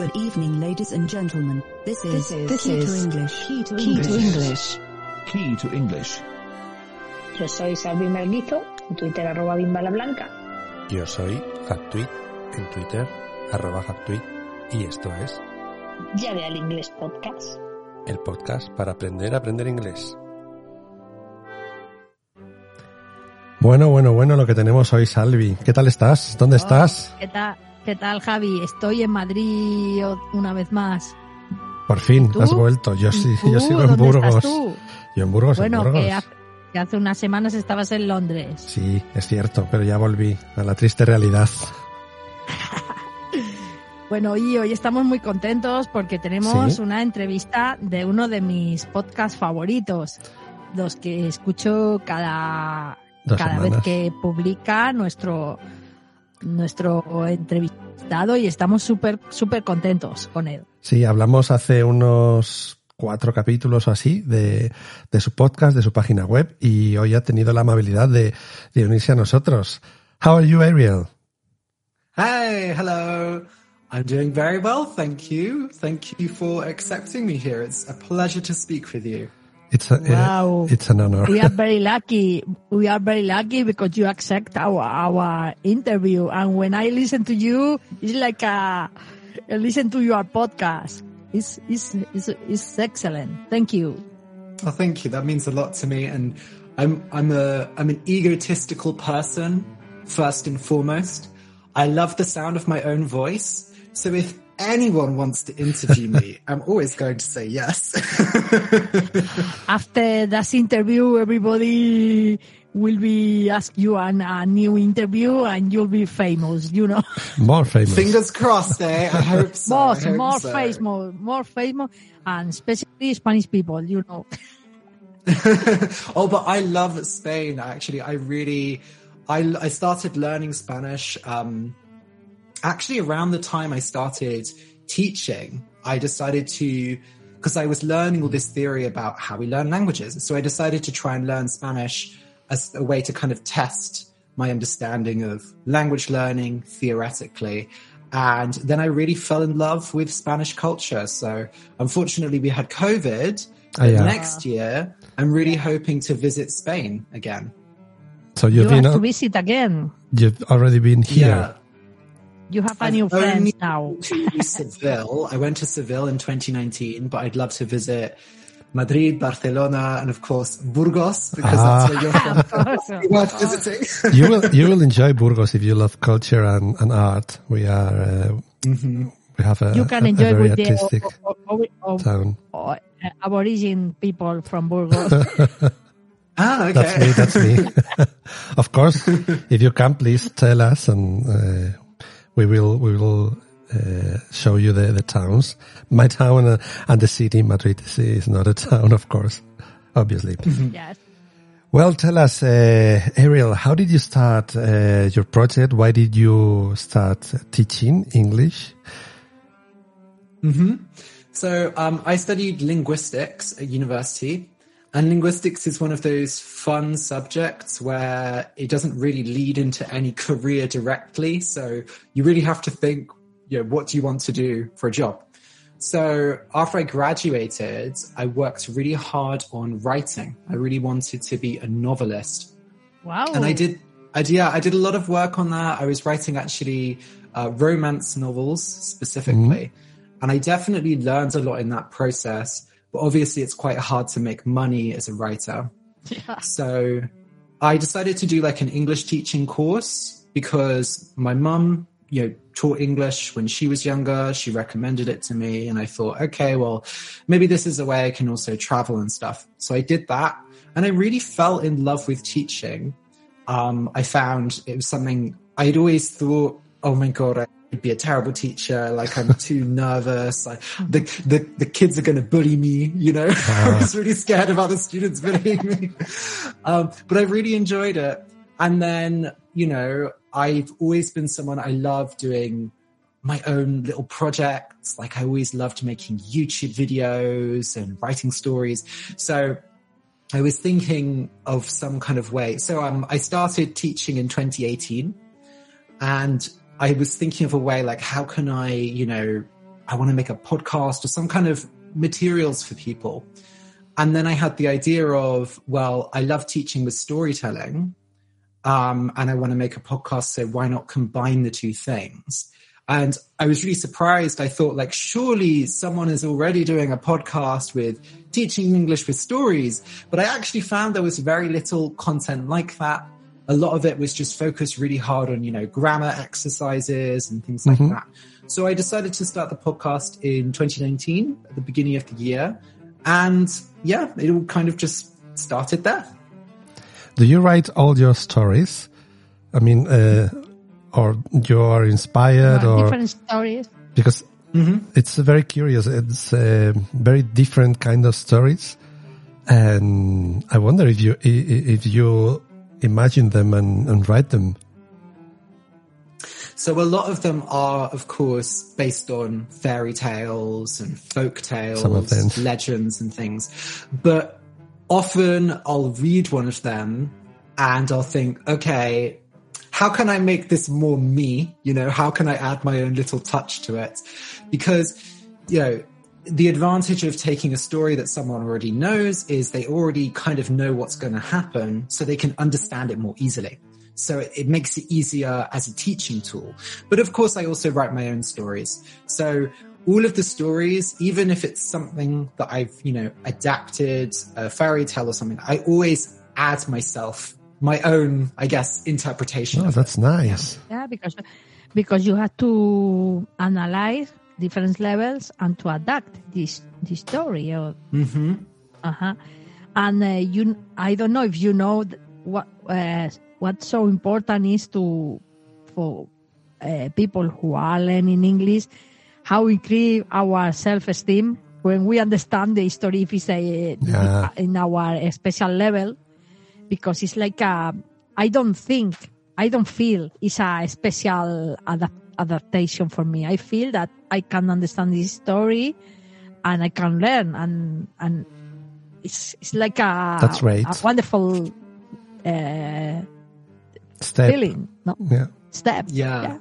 Good evening, ladies and gentlemen. This is, This is- Key this to is English. Key to Key to English. Key to English. Yo soy Salvi Merguizo, en Twitter arroba bimbalablanca. Yo soy Hacktweet en Twitter, arroba Hacktweet, y esto es Ya de al inglés podcast. el podcast para aprender a aprender inglés. Bueno, bueno, bueno, lo que tenemos hoy, Salvi. ¿Qué tal estás? ¿Dónde estás? ¿Qué tal, ¿Qué tal, Javi? Estoy en Madrid una vez más. Por fin, has vuelto. Yo sí, yo sigo en ¿Dónde estás Burgos. Yo en Burgos, en Bueno, Burgos. que hace, que hace unas semanas estabas en Londres. Sí, es cierto, pero ya volví a la triste realidad. Bueno, y hoy estamos muy contentos porque tenemos Sí. una entrevista de uno de mis podcasts favoritos, los que escucho cada, Dos cada semanas. vez que publica nuestro nuestro entrevistado y estamos súper súper contentos con él. Sí, hablamos hace unos cuatro capítulos o así de, de su podcast, de su página web, y hoy ha tenido la amabilidad de, de unirse a nosotros. How are you, Ariel? Hey, hello. I'm doing very well, thank you. Thank you for accepting me here. It's a pleasure to speak with you. It's a, Wow. it's an honor. we are very lucky. We are very lucky because you accept our our interview. And when I listen to you, it's like a, I listen to your podcast. It's it's it's, it's excellent. Thank you. Oh, thank you. That means a lot to me. And I'm, I'm a, I'm an egotistical person, first and foremost. I love the sound of my own voice. So if anyone wants to interview me, I'm always going to say yes. After this interview, everybody will be ask you an, a new interview, and you'll be famous. You know, More famous. Fingers crossed, eh? I hope so. more hope more so. famous, more famous, and especially Spanish people. You know. oh, but I love Spain. Actually, I really, I, I started learning Spanish. Um, actually, around the time I started teaching, I decided to, because I was learning all this theory about how we learn languages. So I decided to try and learn Spanish as a way to kind of test my understanding of language learning theoretically. And then I really fell in love with Spanish culture. So unfortunately, we had COVID. But yeah. next year, I'm really hoping to visit Spain again. So You you've have been, to visit again. you've already been here. Yeah. You have a I've new friends only now. to Seville. I went to Seville in 2019, but I'd love to visit Madrid, Barcelona, and of course Burgos because Ah. that's where you're from. Worth visiting. you will you will enjoy Burgos if you love culture and, and art. We are uh, we have a, You can a- a enjoy very with the artistic o- o- o- town. o- uh, aborigine people from Burgos. ah, okay. That's me. That's me. of course, if you can, please tell us, and uh, we will we will uh, show you the the towns. My town uh, and the city, Madrid, is, is not a town, of course, obviously. yes. Well, tell us, uh, Ariel, how did you start uh, your project? Why did you start teaching English? So um, I studied linguistics at university, and linguistics is one of those fun subjects where it doesn't really lead into any career directly. So you really have to think, you know, what do you want to do for a job? So after I graduated, I worked really hard on writing. I really wanted to be a novelist Wow. and I did, I yeah, I did a lot of work on that. I was writing actually uh, romance novels specifically, and I definitely learned a lot in that process. But obviously, it's quite hard to make money as a writer. Yeah. So I decided to do like an English teaching course because my mum, you know, taught English when she was younger. She recommended it to me, and I thought, okay, well, maybe this is a way I can also travel and stuff. So I did that, and I really fell in love with teaching. Um, I found it was something I'd always thought oh my god, Be a terrible teacher. Like I'm too nervous. Like the the the kids are going to bully me. You know, I was really scared of other students bullying me. Um, but I really enjoyed it. And then you know, I've always been someone I love doing my own little projects. Like I always loved making YouTube videos and writing stories. So I was thinking of some kind of way. So um, I started teaching in 2018 and I was thinking of a way like, how can I, you know, I want to make a podcast or some kind of materials for people. And then I had the idea of, well, I love teaching with storytelling. Um, and I want to make a podcast. So why not combine the two things? And I was really surprised. I thought like, surely someone is already doing a podcast with teaching English with stories. But I actually found there was very little content like that. A lot of it was just focused really hard on, you know, grammar exercises and things like Mhm. that. So I decided to start the podcast in 2019 at the beginning of the year. And yeah, it all kind of just started there. Do you write all your stories? I mean, uh, or you are inspired, or different stories. because it's very curious. It's uh, very different kind of stories, and I wonder if you i- i- if you imagine them and, and write them. So a lot of them are, of course, based on fairy tales and folk tales, Some of them. legends and things. But often I'll read one of them and I'll think, okay, how can I make this more me? You know, how can I add my own little touch to it? Because, you know, the advantage of taking a story that someone already knows is they already kind of know what's going to happen so they can understand it more easily. So it, it makes it easier as a teaching tool. But of course, I also write my own stories. So all of the stories, even if it's something that I've, you know, adapted, a fairy tale or something, I always add myself, my own, I guess, interpretation. Oh, of it. that's nice. Yeah, because because you have to analyze different levels and to adapt this this story. Or, hmm uh-huh. And uh, you, I don't know if you know what uh, what's so important is to for uh, people who are learning English how we increase our self esteem when we understand the story if it's a, Yeah. in our special level because it's like a, I don't think, I don't feel it's a special adap- adaptation for me. I feel that I can understand this story and I can learn and, and it's, it's like a, That's right. a wonderful, uh, Step. feeling, no? Yeah. Step. Yeah.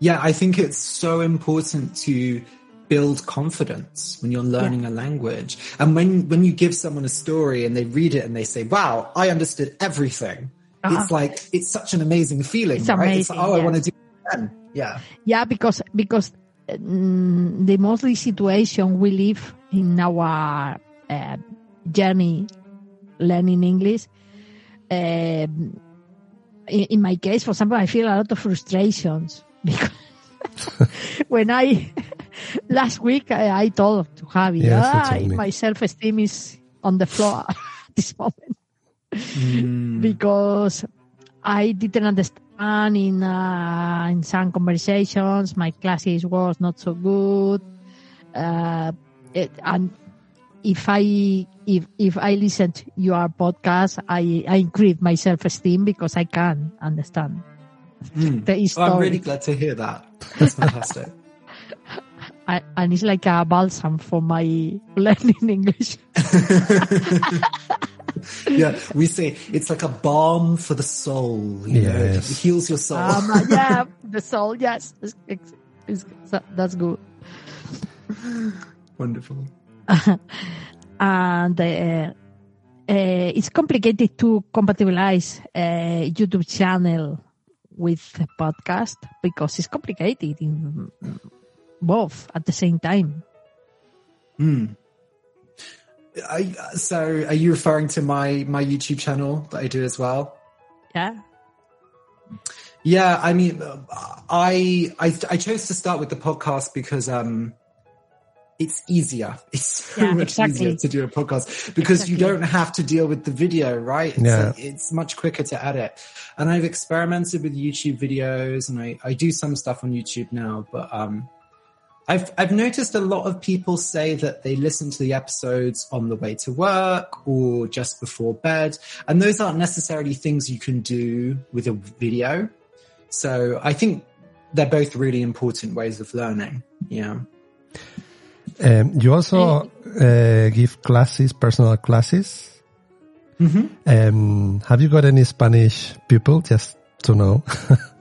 yeah. I think it's so important to build confidence when you're learning a language. And when, when you give someone a story and they read it and they say, wow, I understood everything. Uh-huh. It's like, it's such an amazing feeling, It's right? it's amazing, like, oh, I want to do it again. Yeah. Yeah, because because mm, the mostly situation we live in our uh, journey learning English. Um, in, in my case, for example, I feel a lot of frustrations because when I last week I, I told to Javi, Yes, "Ah, my self esteem is on the floor at this moment Mm. because I didn't understand in uh, in some conversations. My classes was not so good, uh, it, and if I if if I listen to your podcast, I I increase my self esteem because I can understand Mm. the story, I'm really glad to hear that. That's fantastic. I, and it's like a balsam for my learning English. yeah, we say it's like a balm for the soul. You know, it Yes. heals your soul. um, yeah, the soul. Yes, it's, it's, it's, that's good. Wonderful. and uh, uh, it's complicated to compatibilize a YouTube channel with a podcast because it's complicated in both at the same time. Hmm. I, so, are you referring to my my YouTube channel that I do as well? Yeah. Yeah, I mean, I I I chose to start with the podcast because um it's easier. It's so Yeah, much exactly. easier to do a podcast because you don't have to deal with the video, right? It's, Yeah. it's much quicker to edit. And I've experimented with YouTube videos and I, I do some stuff on YouTube now, but, um, I've, I've noticed a lot of people say that they listen to the episodes on the way to work or just before bed. And those aren't necessarily things you can do with a video. So I think they're both really important ways of learning. Yeah. Um, you also uh, give classes, personal classes. Mm-hmm. Um, have you got any Spanish people? Just to know.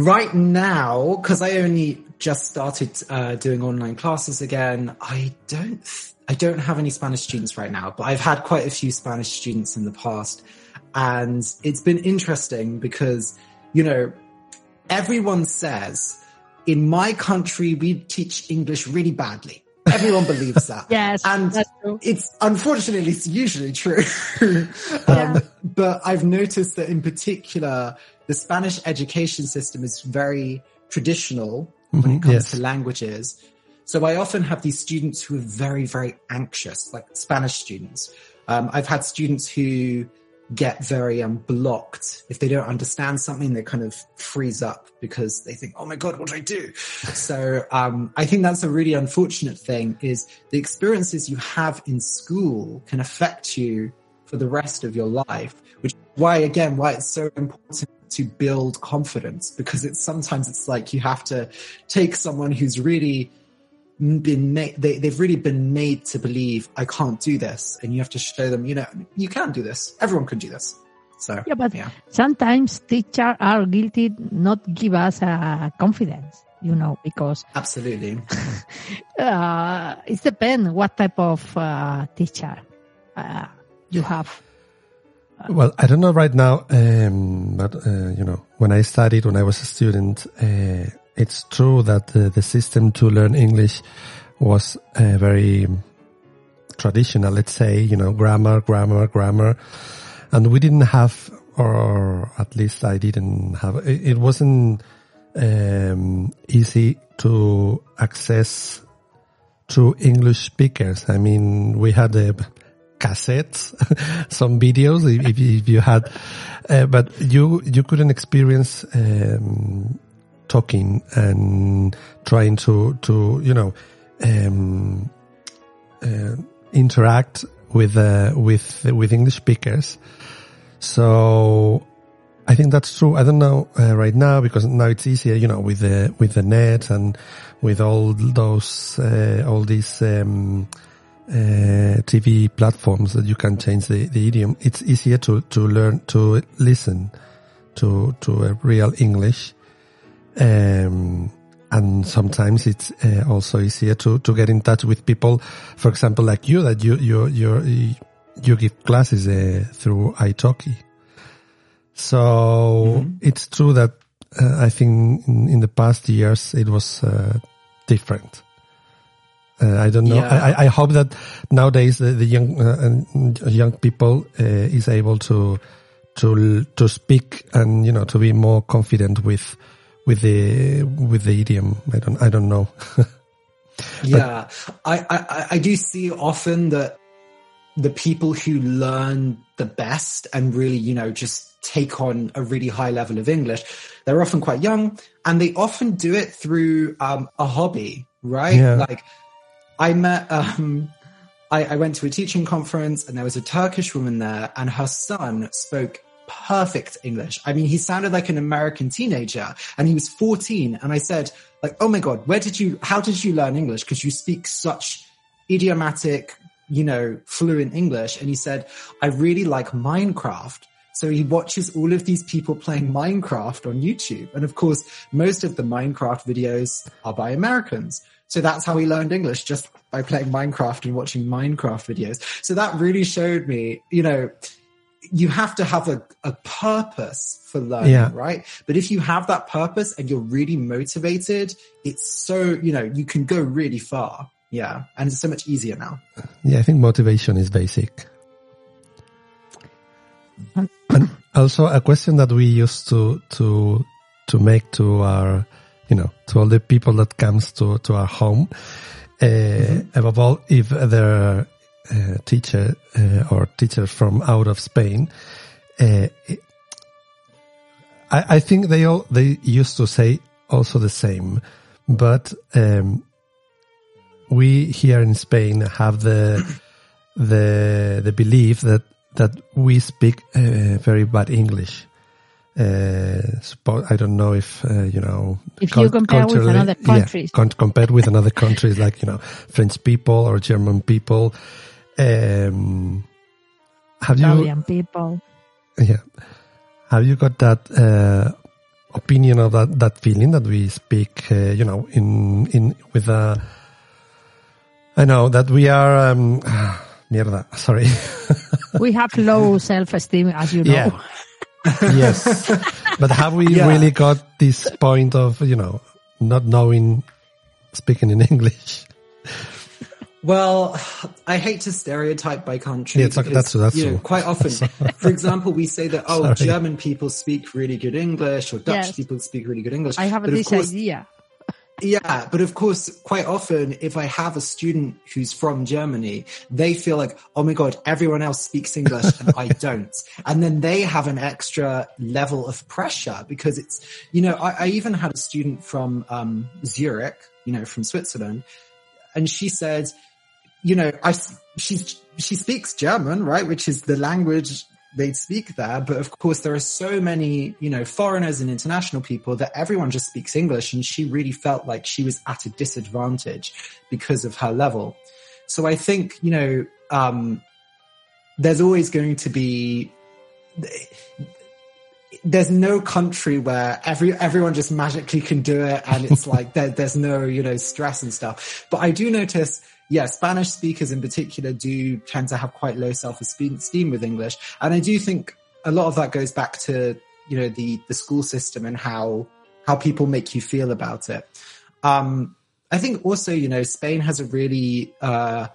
Right now, because I only just started uh, doing online classes again, I don't, I don't have any Spanish students right now, but I've had quite a few Spanish students in the past, and it's been interesting because, you know, everyone says in my country we teach English really badly. Everyone believes that. Yes, and it's unfortunately it's usually true. Yeah. um, but I've noticed that in particular, the Spanish education system is very traditional when it Mhm, comes yes. to languages. So I often have these students who are very, very anxious, like Spanish students. Um, I've had students who get very um, blocked if they don't understand something. They kind of freeze up because they think, "Oh my god, what do I do?" so um, I think that's a really unfortunate thing. Is the experiences you have in school can affect you for the rest of your life, which is why again why it's so important to build confidence because it's sometimes it's like you have to take someone who's really been made they, they've really been made to believe I can't do this and you have to show them you know you can do this. Everyone can do this. So Yeah, but yeah. sometimes teachers are guilty not give us uh, confidence, you know, because absolutely. uh, it depends what type of uh, teacher uh, you have. Well, I don't know right now, um, but uh, you know, when I studied, when I was a student, uh, it's true that uh, the system to learn English was uh, very traditional. Let's say, you know, grammar, grammar, grammar, and we didn't have, or at least I didn't have. It, it wasn't um, easy to access to English speakers. I mean, we had a cassettes, some videos if, if you had, uh, but you you couldn't experience um, talking and trying to to you know um, uh, interact with uh, with with English speakers. So I think that's true. I don't know uh, right now because now it's easier, you know, with the with the net and with all those uh, all these um, uh, TV platforms that you can change the, the idiom. It's easier to to learn to listen to to a real English, um, and sometimes it's uh, also easier to to get in touch with people. For example, like you, that you you you you give classes uh, through italki. So it's true that uh, I think in, in the past years it was uh, different. Uh, I don't know. Yeah. I, I- hope that nowadays the, the young uh, young people uh, is able to to to speak and you know to be more confident with with the with the idiom. I don't I don't know. yeah I, I I- do see often that the people who learn the best and really you know just take on a really high level of english they're often quite young and they often do it through um, a hobby right Yeah. like i met um I, I went to a teaching conference and there was a Turkish woman there and her son spoke perfect English. I mean, he sounded like an American teenager and he was 14. And I said, like, oh my God, where did you, how did you learn English? Because you speak such idiomatic, you know, fluent English. And he said, I really like Minecraft. So he watches all of these people playing Minecraft on YouTube. And of course, most of the Minecraft videos are by Americans. So that's how he learned English, just by playing Minecraft and watching Minecraft videos. So that really showed me, you know, you have to have a, a purpose for learning, Yeah. right? But if you have that purpose and you're really motivated, it's so, you know, you can go really far. Yeah. And it's so much easier now. Yeah, I think motivation is basic. And also a question that we used to to to make to our you know to all the people that comes to to our home Uh, Above all, if their uh, teacher uh, or teachers from out of Spain, uh, I, I think they all they used to say also the same, but um, we here in Spain have the the the belief that that we speak uh, very bad English. Uh, I don't know if uh, you know. If you compare with another countries. con- compared with another countries like you know French people or German people. Um, have you people. yeah. Have you got that uh, opinion of that, that feeling that we speak, uh, you know, in in with a? I know that we are. Um, mierda. Sorry. We have low self-esteem, as you know. Yeah. yes, but have we Yeah. really got this point of you know not knowing speaking in English? Well, I hate to stereotype by country. Yeah, it's like- because, that's- that's you know, quite often. for example, we say that oh, Sorry. German people speak really good English, or Dutch Yes. people speak really good English. I have But of this course- idea. Yeah, but of course, quite often, if I have a student who's from Germany, they feel like, oh my god, everyone else speaks English and I don't, and then they have an extra level of pressure because it's, you know, I, I even had a student from um, Zurich, you know, from Switzerland, and she said, you know, I she's she speaks German, right, which is the language they speak there. But of course, there are so many, you know, foreigners and international people that everyone just speaks English, and she really felt like she was at a disadvantage because of her level. So I think, you know, um, there's always going to be. There's no country where every everyone just magically can do it, and it's like there, there's no you know stress and stuff. But I do notice yeah, Spanish speakers in particular do tend to have quite low self-esteem with English. And I do think a lot of that goes back to, you know, the, the school system and how, how people make you feel about it. Um, I think also, you know, Spain has a really, uh,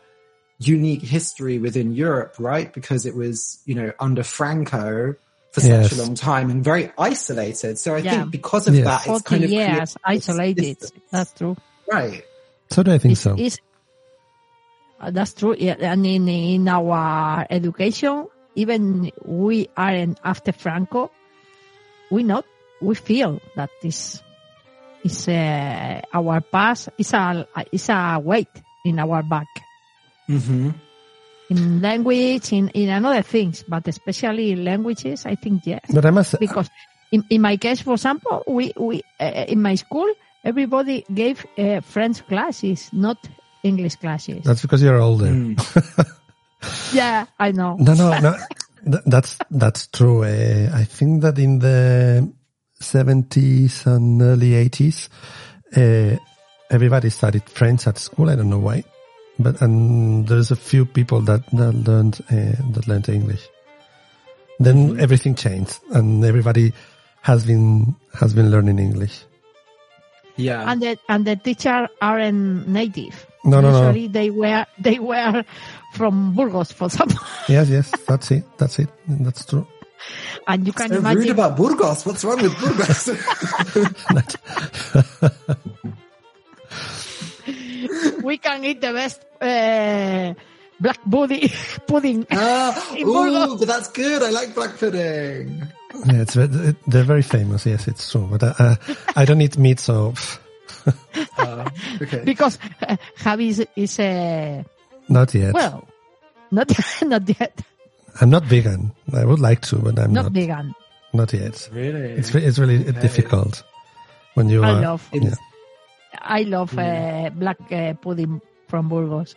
unique history within Europe, right? Because it was, you know, under Franco for Yes. such a long time and very isolated. So I Yeah. think because of Yes. that, it's 40 kind of years isolated. distance. That's true. Right. So do I think It's, so. it's- that's true. And in, in our education, even we aren't after Franco, we not, we feel that this is uh, our past is a is a weight in our back hmm in language in in another things, but especially in languages. I think yes, But I must. because in, in my case, for example, we we uh, in my school everybody gave uh, French classes, not English classes. That's because you're older. Mm. Yeah, I know. No, no, no. That's that's true. Uh, I think that in the seventies and early eighties, uh, everybody studied French at school. I don't know why, but and there's a few people that that learned uh, that learned English. Then everything changed, and everybody has been has been learning English. Yeah. and the and the teacher aren't native. No, no, no. They were they were from Burgos, for example, Yes, yes, that's it. That's it. That's true. and you can so rude imagine. about Burgos. What's wrong with Burgos? we can eat the best uh, black pudding. pudding. ah, In ooh, Burgos. but that's good. I like black pudding. Yeah, it's it- they're very famous. Yes, it's true. But uh, uh, I don't eat meat, so Uh, okay. because uh, Javi is, is uh, not yet. well, not not yet, I'm not vegan. I would like to, but I'm not not. vegan. Not yet. Really? It's it's really difficult when you I are. love yeah. I love uh, black uh, pudding from Burgos.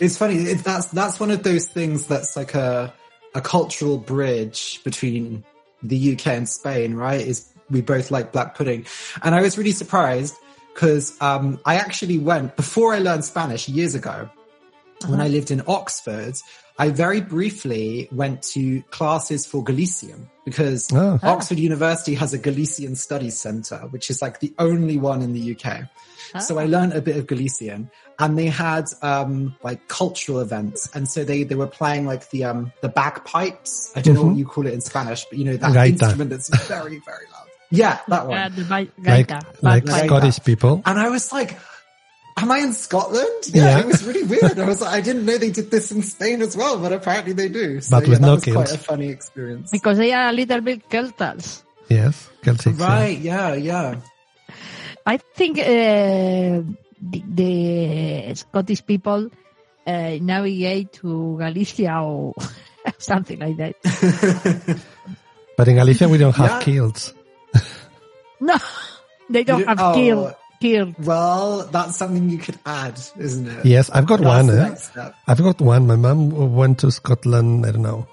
It's funny. It, that's that's one of those things that's like a a cultural bridge between the UK and Spain, right? Is we both like black pudding, and I was really surprised because um, I actually went before I learned Spanish years ago when I lived in Oxford. I very briefly went to classes for Galician because Oh. Oxford University has a Galician Studies Centre, which is like the only one in the UK. So I learned a bit of Galician and they had, um, like cultural events. And so they, they were playing like the, um, the bagpipes. I don't know what you call it in Spanish, but you know, that Gaita. instrument that's very, very loud. Yeah, that one. Uh, the ba- Like gaita, like bagpipe. Scottish people. And I was like, am I in Scotland? Yeah. it was really weird. I was like, I didn't know they did this in Spain as well, but apparently they do. So, But yeah, with that no was quite a funny experience. Because they are a little bit Celtals. Yes, Celtics. Right, yeah, yeah. I think uh, the, the Scottish people uh, navigate to Galicia or something like that. But in Galicia, we don't have Yeah. kills. No, they don't You- have oh. killed. Killed. Well, that's something you could add, isn't it? Yes, I've got That's one. eh? I've got one. My mom went to Scotland. I don't know,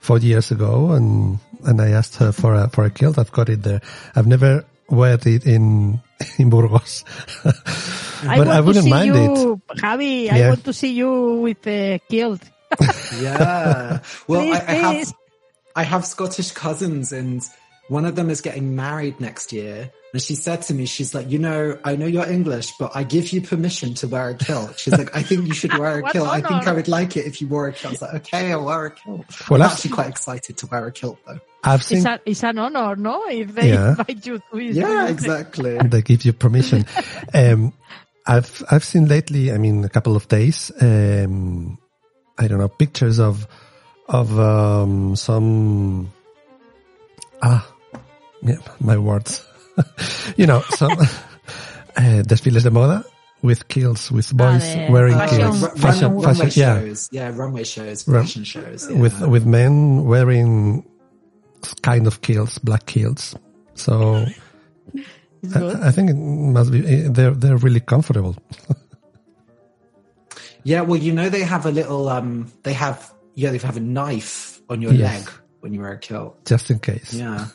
four years ago, and and I asked her for a for a kilt. I've got it there. I've never wear it in in Burgos, I but want I wouldn't to see it. you, Javi. I want to see you with a kilt. Yeah. Well, Please, I, I have. I have Scottish cousins, and one of them is getting married next year. And she said to me, she's like, you know, I know you're English, but I give you permission to wear a kilt. She's like, I think you should wear a kilt. I think. I would like it if you wore a kilt. I was like, okay, I'll wear a kilt. Well, I'm actually quite excited to wear a kilt though. I've seen It's, a, it's an honor, no? If they Yeah. invite you to his Yeah, exactly. they give you permission. um, I've I've seen lately. I mean, a couple of days. Um, I don't know pictures of of um, some ah, yeah, my words. you know, some uh, desfiles de moda with kilts, with boys the wearing fashion- kilts, Ru- fashion, run- runway fashion, shows. Yeah, runway shows, Run- fashion shows. Yeah. with with men wearing kind of kilts, black kilts. So I. I think it must be they're they're really comfortable. Yeah, well, you know, they have a little, um, they have, yeah, they have a knife on your Yes. leg when you wear a kilt. just in case. Yeah.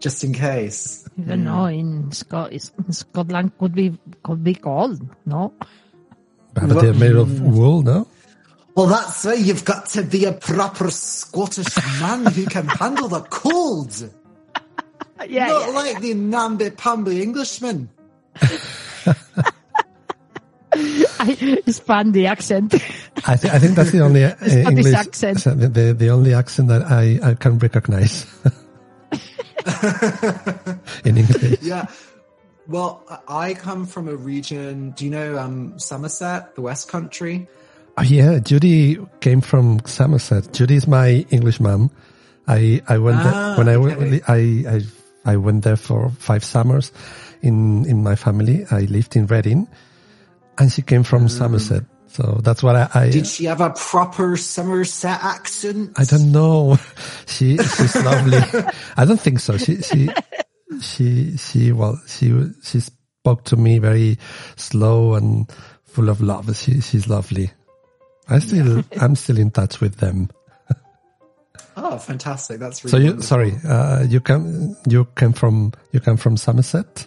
Just in case. I don't. In, Scot- in Scotland could be could be cold, no? But they're made of wool, no? Well, that's why you've got to be a proper Scottish man who can handle the cold. Yeah, Not like the namby-pamby Englishman. I, it's fun the accent. I, th- I think that's the only uh, English accent. the, the the only accent that I, I can recognize in English. Yeah. Well, I come from a region, do you know, um, Somerset, the West Country? Oh yeah, Judy came from Somerset. Judy is my English mom. I I went Ah, there when I, went- okay. I I I went there for five summers in in my family. I lived in Reading, and she came from Somerset. So that's what I, I Did she have a proper Somerset accent? I don't know. She she's lovely. I don't think so. She she she she well she she spoke to me very slow and full of love. She she's lovely. I still I'm still in touch with them. Oh, fantastic. That's really So you wonderful. sorry, uh, you come you came from you come from Somerset?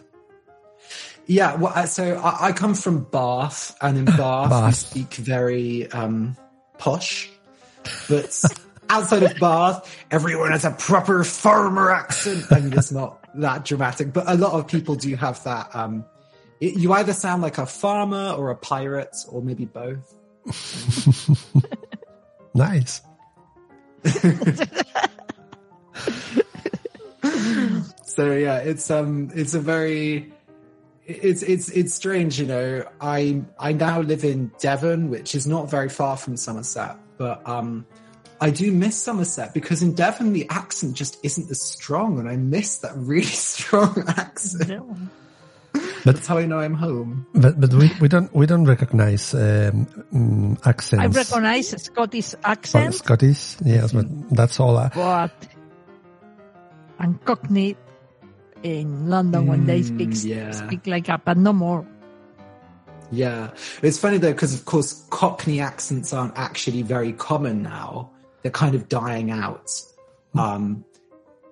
Yeah, well, so I, I come from Bath, and in Bath, we speak very um, posh. But outside of Bath, everyone has a proper farmer accent. I mean, it's not that dramatic, but a lot of people do have that. Um, it, you either sound like a farmer or a pirate, or maybe both. Nice. So yeah, it's um, it's a very, it's it's it's strange, you know. I I now live in Devon, which is not very far from Somerset, but um, I do miss Somerset because in Devon the accent just isn't as strong, and I miss that really strong accent. That's how I know I'm home. But but we, we don't we don't recognize um, mm, accents. I recognize Scottish Well, accent, Scottish, yes, but that's all. I, but and Cockney in London when they speak Mm, yeah. speak like that, but no more. Yeah, it's funny though because of course Cockney accents aren't actually very common now. They're kind of dying out. Um,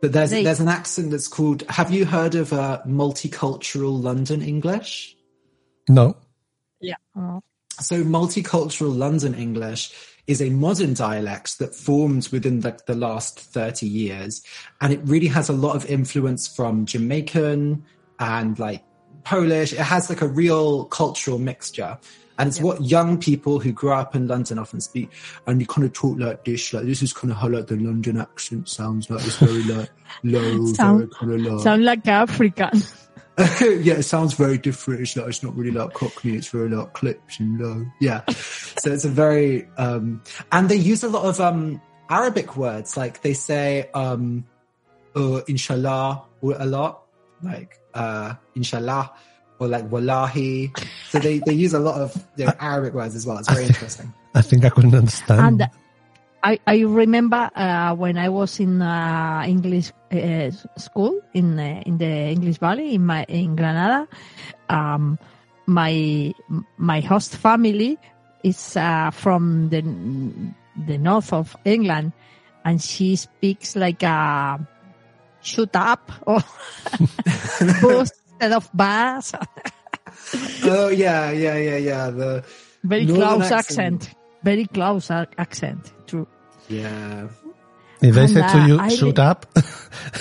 but there's They- there's an accent that's called. Have you heard of uh, multicultural London English? no. Yeah. So multicultural London English is a modern dialect that formed within the, the last 30 years. And it really has a lot of influence from Jamaican and like Polish. It has like a real cultural mixture. And it's what young people who grew up in London often speak. And you kind of talk like this, like this is kind of how like the London accent sounds like. It's very like low, Sound- very kind of low. Sound like African. yeah, it sounds very different. It's, like, it's not really like Cockney. It's very like clips and low. Yeah. so it's a very, um, and they use a lot of, um, Arabic words. Like they say, um, uh, inshallah a lot, like, uh, inshallah or like wallahi. So they, they use a lot of you know, Arabic words as well. It's very interesting. I think I couldn't understand. And I, I remember uh, when I was in uh, English uh, school in uh, in the English Valley in my in Granada. Um, my my host family is uh, from the the north of England, and she speaks like a shoot up or boost instead of bass. oh yeah, yeah, yeah, yeah. The Very Northern close accent. accent. Very close accent. True. yeah. if they and, said to you, I shoot li- up,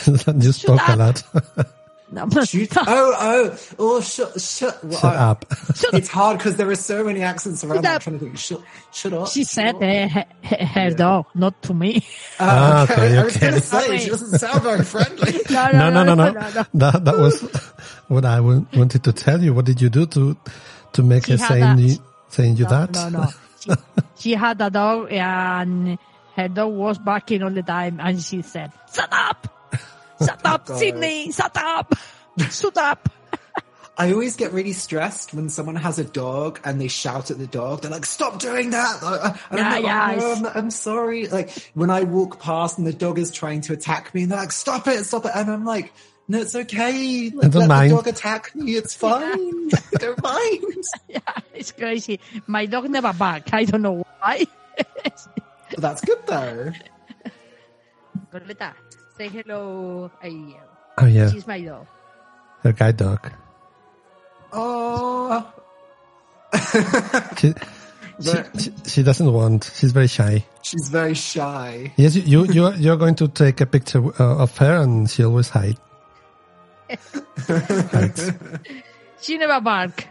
you spoke a lot. No, but- Shoot. Oh, oh, oh, shut, shut, well, Shut I- up. It's hard because there are so many accents around. That I'm trying to think. Shut, shut up. she shut said up. uh, her, her- her dog, not to me. Ah, Uh, okay, I was okay. going to say Sorry. she doesn't sound very friendly. No, No, no, no, no. That that was what I wanted to tell you. What did you do to to make She her had saying a- you, saying you No, that? no, no. She, she had a dog and her dog was barking all the time and she said, shut up! Shut up, oh, God. Sydney! Shut up! Shut up! I always get really stressed when someone has a dog and they shout at the dog. They're like, "Stop doing that!" And Yeah, I'm like, oh, yeah, "Oh, no, I'm, I'm sorry. Like when I walk past and the dog is trying to attack me, and they're like, "Stop it! Stop it!" And I'm like, "No, it's okay. Like, don't let mind." the dog attack me. It's fine. Don't mind." Yeah, it's crazy. My dog never bark. I don't know why. But that's good though. Violeta, say hello. I, Oh yeah, She's my dog. her guide dog. Oh, She, she, she, she doesn't want. She's very shy. she's very shy. Yes, you you you're, you're going to take a picture uh, of her, and she always hide. hides. She never bark.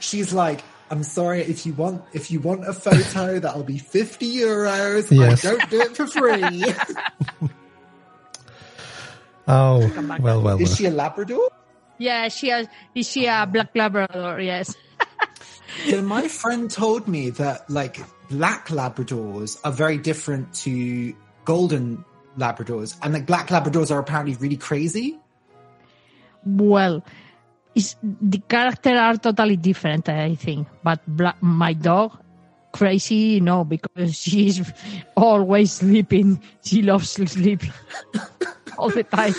She's like, I'm sorry if you want if you want a photo, that'll be fifty euros. Yes. I don't do it for free. Oh back. well, well, Is she a Labrador? Yeah, she has, is she a black Labrador? Yes. So my friend told me that like black Labradors are very different to golden Labradors, and like black Labradors are apparently really crazy. Well, it's, the character are totally different, I think. But bla- my dog, crazy, no, because she's always sleeping. She loves to sleep all the time.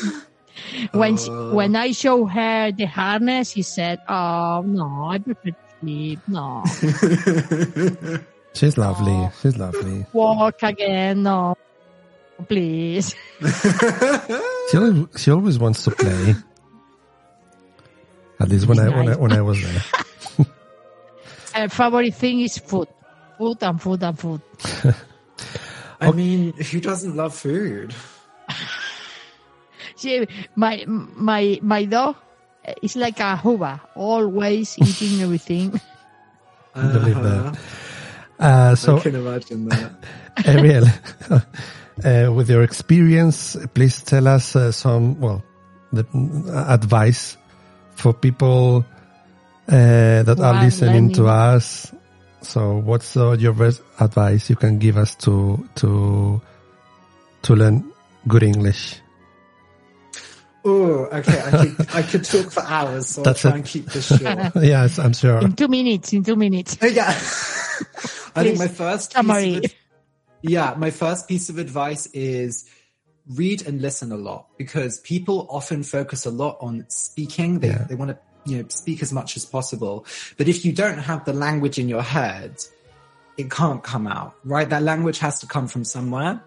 When she, uh. when I show her the harness, she said, "Oh no, I prefer to sleep. No, She's lovely. She's lovely. walk again. No, please." She always, she always wants to play. At least when I when I when I was there. Her favorite thing is food, food and food and food. I mean, who doesn't love food? She, my my my dog is like a hoover, always eating everything. I Believe Uh-huh. that. Uh, so I can imagine that. Ariel, uh, with your experience, please tell us uh, some, well, the, uh, advice for people uh, that are are listening to us. So, what's uh, your best advice you can give us to to to learn good English? Oh, okay. I could I could talk for hours, so That's I'll try it. and keep this short. yes, I'm sure. In two minutes, in two minutes. yeah. I think my first piece summary. of yeah, my first piece of advice is read and listen a lot because people often focus a lot on speaking. They Yeah. they want to you know speak as much as possible, but if you don't have the language in your head, it can't come out. Right? That language has to come from somewhere.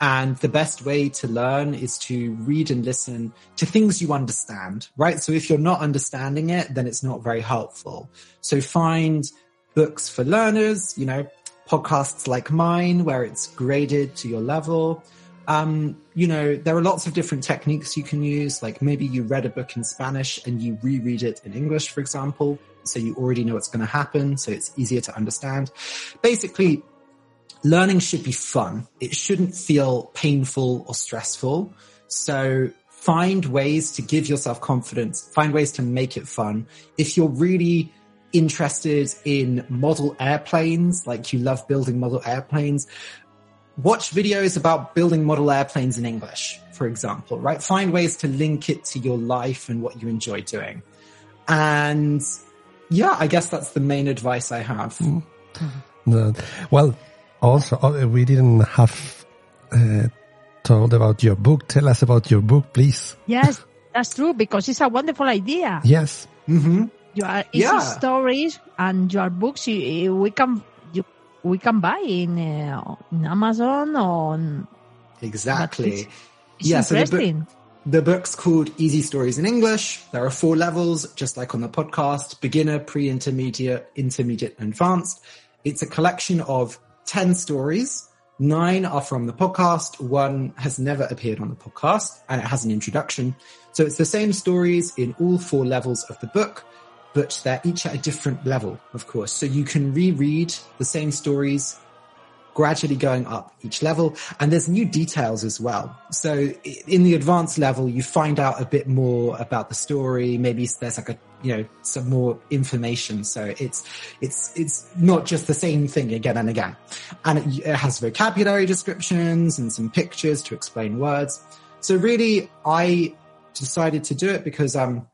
And the best way to learn is to read and listen to things you understand, right? So if you're not understanding it, then it's not very helpful. So find books for learners, you know, podcasts like mine where it's graded to your level. Um, you know, there are lots of different techniques you can use. Like maybe you read a book in Spanish and you reread it in English, for example. So you already know what's going to happen. So it's easier to understand. Basically, learning should be fun. It shouldn't feel painful or stressful. So find ways to give yourself confidence, find ways to make it fun. If you're really interested in model airplanes, like you love building model airplanes, watch videos about building model airplanes in English, for example, right? Find ways to link it to your life and what you enjoy doing. And yeah, I guess that's the main advice I have. No. Well, also, uh, we didn't have uh, told about your book. Tell us about your book, please. Yes, that's true because it's a wonderful idea. Yes. hmm Your easy Yeah. stories and your books, you, we can you, we can buy in, uh, in Amazon on. Exactly. It's, it's Yeah, so the book- The book's called Easy Stories in English. There are four levels, just like on the podcast, beginner, pre-intermediate, intermediate, and advanced. It's a collection of 10 stories. Nine are from the podcast. One has never appeared on the podcast and it has an introduction. So it's the same stories in all four levels of the book, but they're each at a different level, of course. So you can reread the same stories gradually going up each level. And there's new details as well. So in the advanced level, you find out a bit more about the story. Maybe there's like a, you know, some more information. So it's, it's, it's not just the same thing again and again. And it, it has vocabulary descriptions and some pictures to explain words. So really, I decided to do it because, um,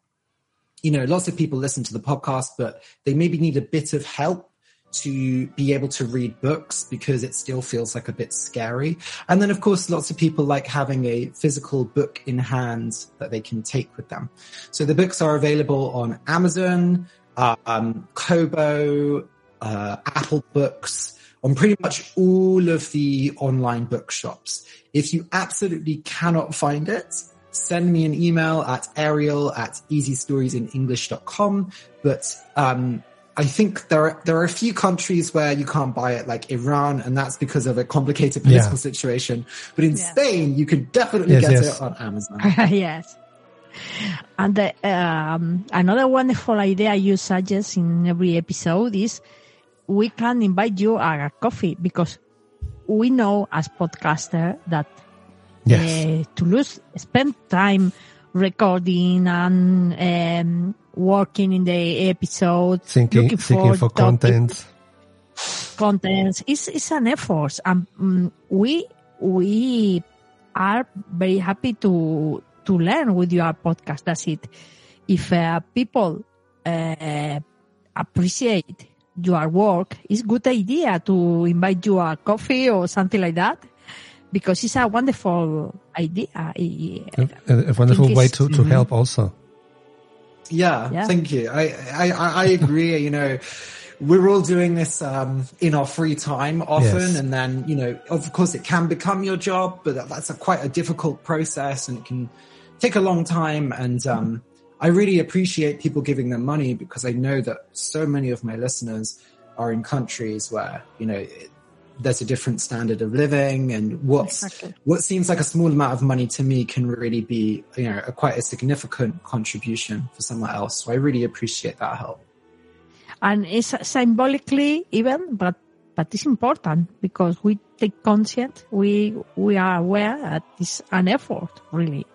you know, lots of people listen to the podcast, but they maybe need a bit of help to be able to read books because it still feels like a bit scary. And then, of course, lots of people like having a physical book in hand that they can take with them. So the books are available on Amazon, um, Kobo, uh, Apple Books, on pretty much all of the online bookshops. If you absolutely cannot find it, send me an email at ariel at easystoriesinenglish.com. But, um, I think there are, there are a few countries where you can't buy it, like Iran, and that's because of a complicated political Yeah. situation. But in Yeah. Spain, you can definitely Yes, get yes. it on Amazon. yes. And the, um, another wonderful idea you suggest in every episode is we can invite you a coffee because we know as podcaster that Yes. uh, Toulouse spend time recording and um, working in the episode, Thinking, looking thinking for content. contents. It's, it's an effort, and um, we we are very happy to to learn with your podcast. That's it. If uh, people uh, appreciate your work, it's good idea to invite you a coffee or something like that because it's a wonderful idea. I- A, a wonderful way it's- to, to help also. Yeah, Yeah. thank you. I, I, I I agree. you know, we're all doing this, um, in our free time often. Yes. And then, you know, of course it can become your job, but that- that's a quite a difficult process and it can take a long time. And, um, I really appreciate people giving them money because I know that so many of my listeners are in countries where, you know, it, there's a different standard of living and what's, Exactly. what seems like a small amount of money to me can really be, you know, a, quite a significant contribution for someone else. So I really appreciate that help. and it's symbolically even, but but it's important because we take conscience. We we are aware that it's an effort, really.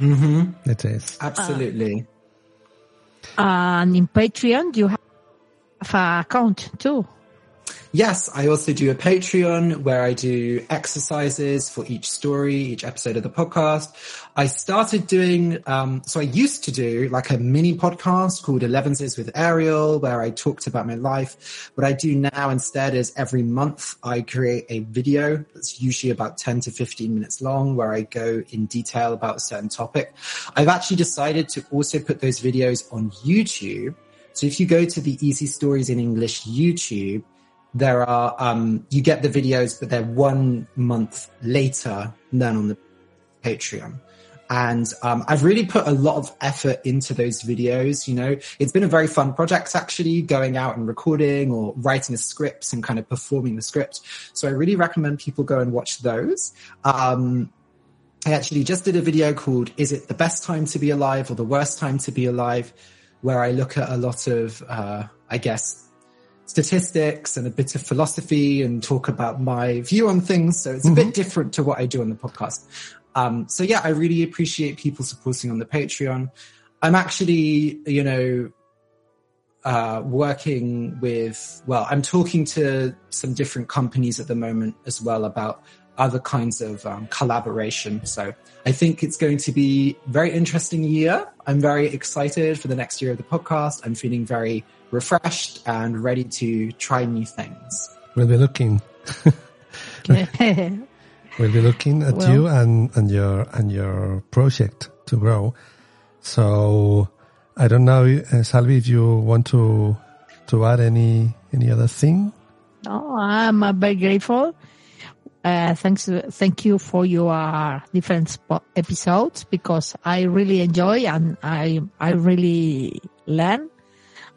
Mm-hmm. It is. Absolutely. And in Patreon, you have an account too. Yes, I also do a Patreon where I do exercises for each story, each episode of the podcast. I started doing, um, so I used to do like a mini podcast called Elevenses with Ariel where I talked about my life. What I do now instead is every month I create a video that's usually about 10 to 15 minutes long where I go in detail about a certain topic. I've actually decided to also put those videos on YouTube. So if you go to the Easy Stories in English YouTube, there are um you get the videos but they're one month later than on the patreon. And um, i've really put a lot of effort into those videos you know. It's been a very fun project actually going out and recording or writing the scripts and kind of performing the script. So i really recommend people go and watch those. Um, I actually just did a video called Is it the best time to be alive or the worst time to be alive? Where I look at a lot of, uh, I guess, statistics and a bit of philosophy and talk about my view on things. So it's a bit different to what I do on the podcast. Um, so yeah, I really appreciate people supporting on the Patreon. I'm actually, you know, uh, working with, well, I'm talking to some different companies at the moment as well about other kinds of um, collaboration. So I think it's going to be very interesting year. I'm very excited for the next year of the podcast. I'm feeling very refreshed and ready to try new things. We'll be looking. we'll be looking at Well- you and, and your and your project to grow. So I don't know, uh, Salvi, if you want to to add any any other thing. No, I'm uh, very grateful. Uh, thanks, thank you for your different spo- episodes because I really enjoy and I I really learn.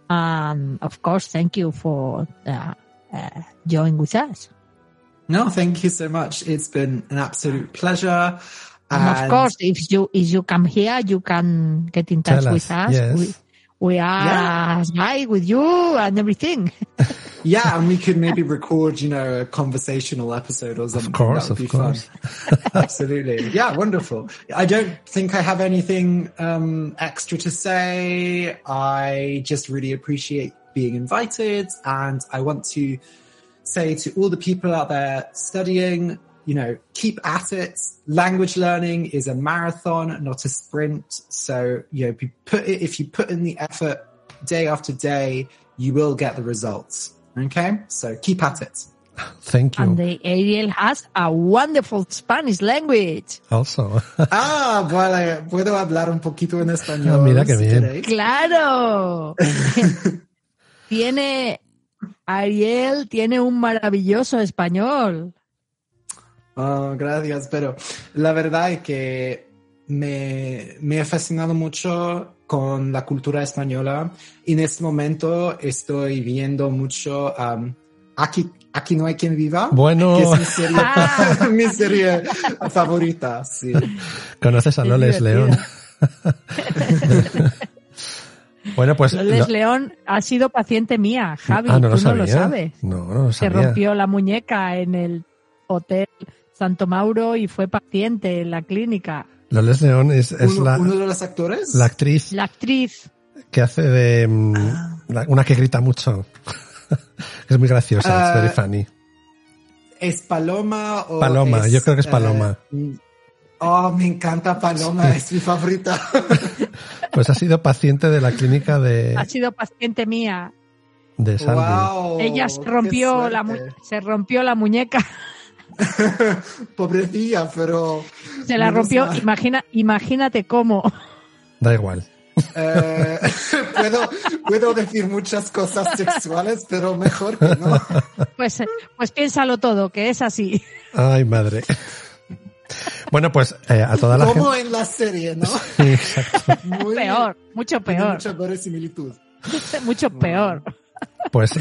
And of course, thank you for uh, uh, joining with us. No, thank you so much. It's been an absolute pleasure. And, of course, if you if you come here, you can get in touch Tell with us, us. yes. We, we are Yeah. Skype with you and everything. yeah, and we could maybe record, you know, a conversational episode or something. Of course, that would of be course. fun. Absolutely. Yeah, wonderful. I don't think I have anything um, extra to say. I just really appreciate being invited, and I want to say to all the people out there studying, you know, keep at it. Language learning is a marathon, not a sprint. So, you know, if you put it, if you put in the effort day after day, you will get the results. Okay. So keep at it. Thank you. And the Ariel has a wonderful Spanish language. also, Ah, vale. Puedo hablar un poquito en español. Ah, mira qué bien. ¡Claro! tiene, Ariel tiene un maravilloso español. Oh, gracias, pero la verdad es que me, me ha fascinado mucho con la cultura española y en este momento estoy viendo mucho um, aquí, aquí no hay quien viva. Bueno. Que es mi serie, Ah. mi serie favorita, sí. conoces a Es Loles León. bueno, pues Loles lo- León ha sido paciente mía, Javi, ah, no tú lo sabía. no lo sabes. No, no lo Se sabía. rompió la muñeca en el hotel Santo Mauro y fue paciente en la clínica. Loles León es, es Uno, la, uno de los actores. la actriz La actriz, que hace de mm, Ah. la- una que grita mucho. es muy graciosa, Ah, es very funny. ¿Es Paloma o Paloma, es, yo creo que es Paloma. eh, oh, me encanta Paloma, es mi favorita. Pues ha sido paciente de la clínica de, ha sido paciente mía. de Salvi. wow, Ella se rompió la se rompió la muñeca, Pobrecilla, pero se la rompió. Imagina, imagínate cómo. Da igual. Eh, puedo, puedo decir muchas cosas sexuales, pero mejor que no. Pues, eh, pues piénsalo todo, que es así. Ay, madre. Bueno, pues eh, a toda la Como gente. en la serie, ¿no? Sí, exacto. Muy, Peor, mucho peor, Mucha verosimilitud. mucho peor. Pues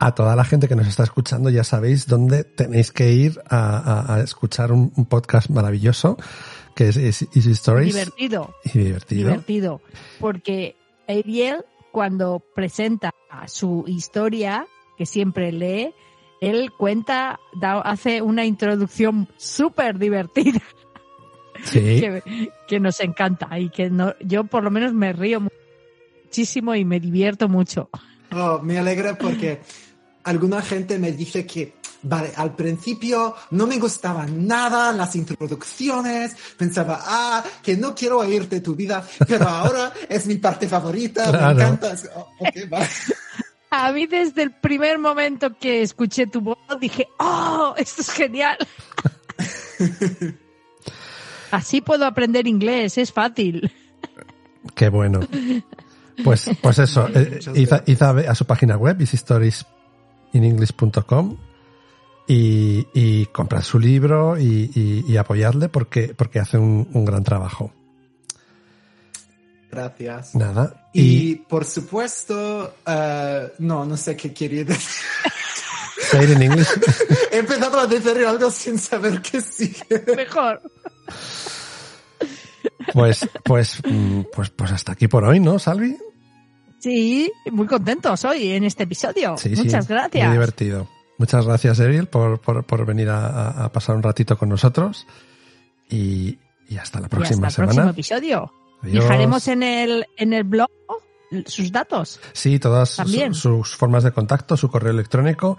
a toda la gente que nos está escuchando ya sabéis dónde tenéis que ir a, a- a escuchar un, un podcast maravilloso que es, es Easy Stories Divertido, y divertido. divertido. Porque Ariel, cuando presenta su historia, que siempre lee, él cuenta, da- hace una introducción súper divertida Sí, que, que nos encanta y que no, yo por lo menos me río muchísimo y me divierto mucho. Oh, me alegra porque alguna gente me dice que, vale, al principio no me gustaban nada las introducciones, pensaba, ah, que no quiero oírte tu vida, pero ahora es mi parte favorita, Claro. me encanta. Oh, ok, vale. A mí desde el primer momento que escuché tu voz dije, ¡oh, esto es genial! Así puedo aprender inglés, es fácil. qué bueno. Pues, pues eso, eh, Muchas id, a- su página web, easystoriesinenglish.com y, y comprad su libro y, y, y apoyadle porque, porque hace un, un gran trabajo. Gracias. Nada. Y, por supuesto, eh, no, no sé qué quería decir. say it in English. He empezado a decir algo sin saber qué sigue. Mejor. Pues, pues, mm, pues, pues hasta aquí por hoy, ¿no, Salvi? Sí, muy contentos hoy en este episodio. Sí, sí. Muchas Muy gracias. divertido. Muchas gracias, Ariel, por, por, por venir a, pasar un ratito con nosotros. Y, y hasta la Y próxima hasta el próximo episodio. Adiós. Dejaremos en el, en el blog sus datos. Sí, todas su- sus formas de contacto, su correo electrónico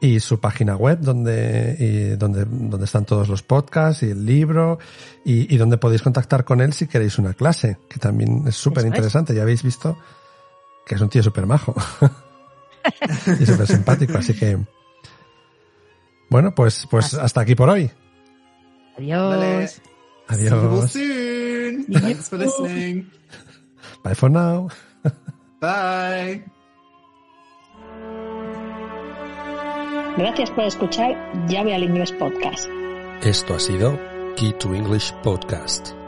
y su página web donde, y donde, donde están todos los podcasts y el libro y, y donde podéis contactar con él si queréis una clase, que también es súper interesante. Ya habéis visto que es un tío súper majo y súper simpático. Así que, bueno, pues, pues hasta aquí por hoy. Adiós. Vale. See you Adiós. soon. Thanks for listening. Bye for now. Bye. Gracias por escuchar Llave al Inglés Podcast. Esto ha sido Key to English Podcast.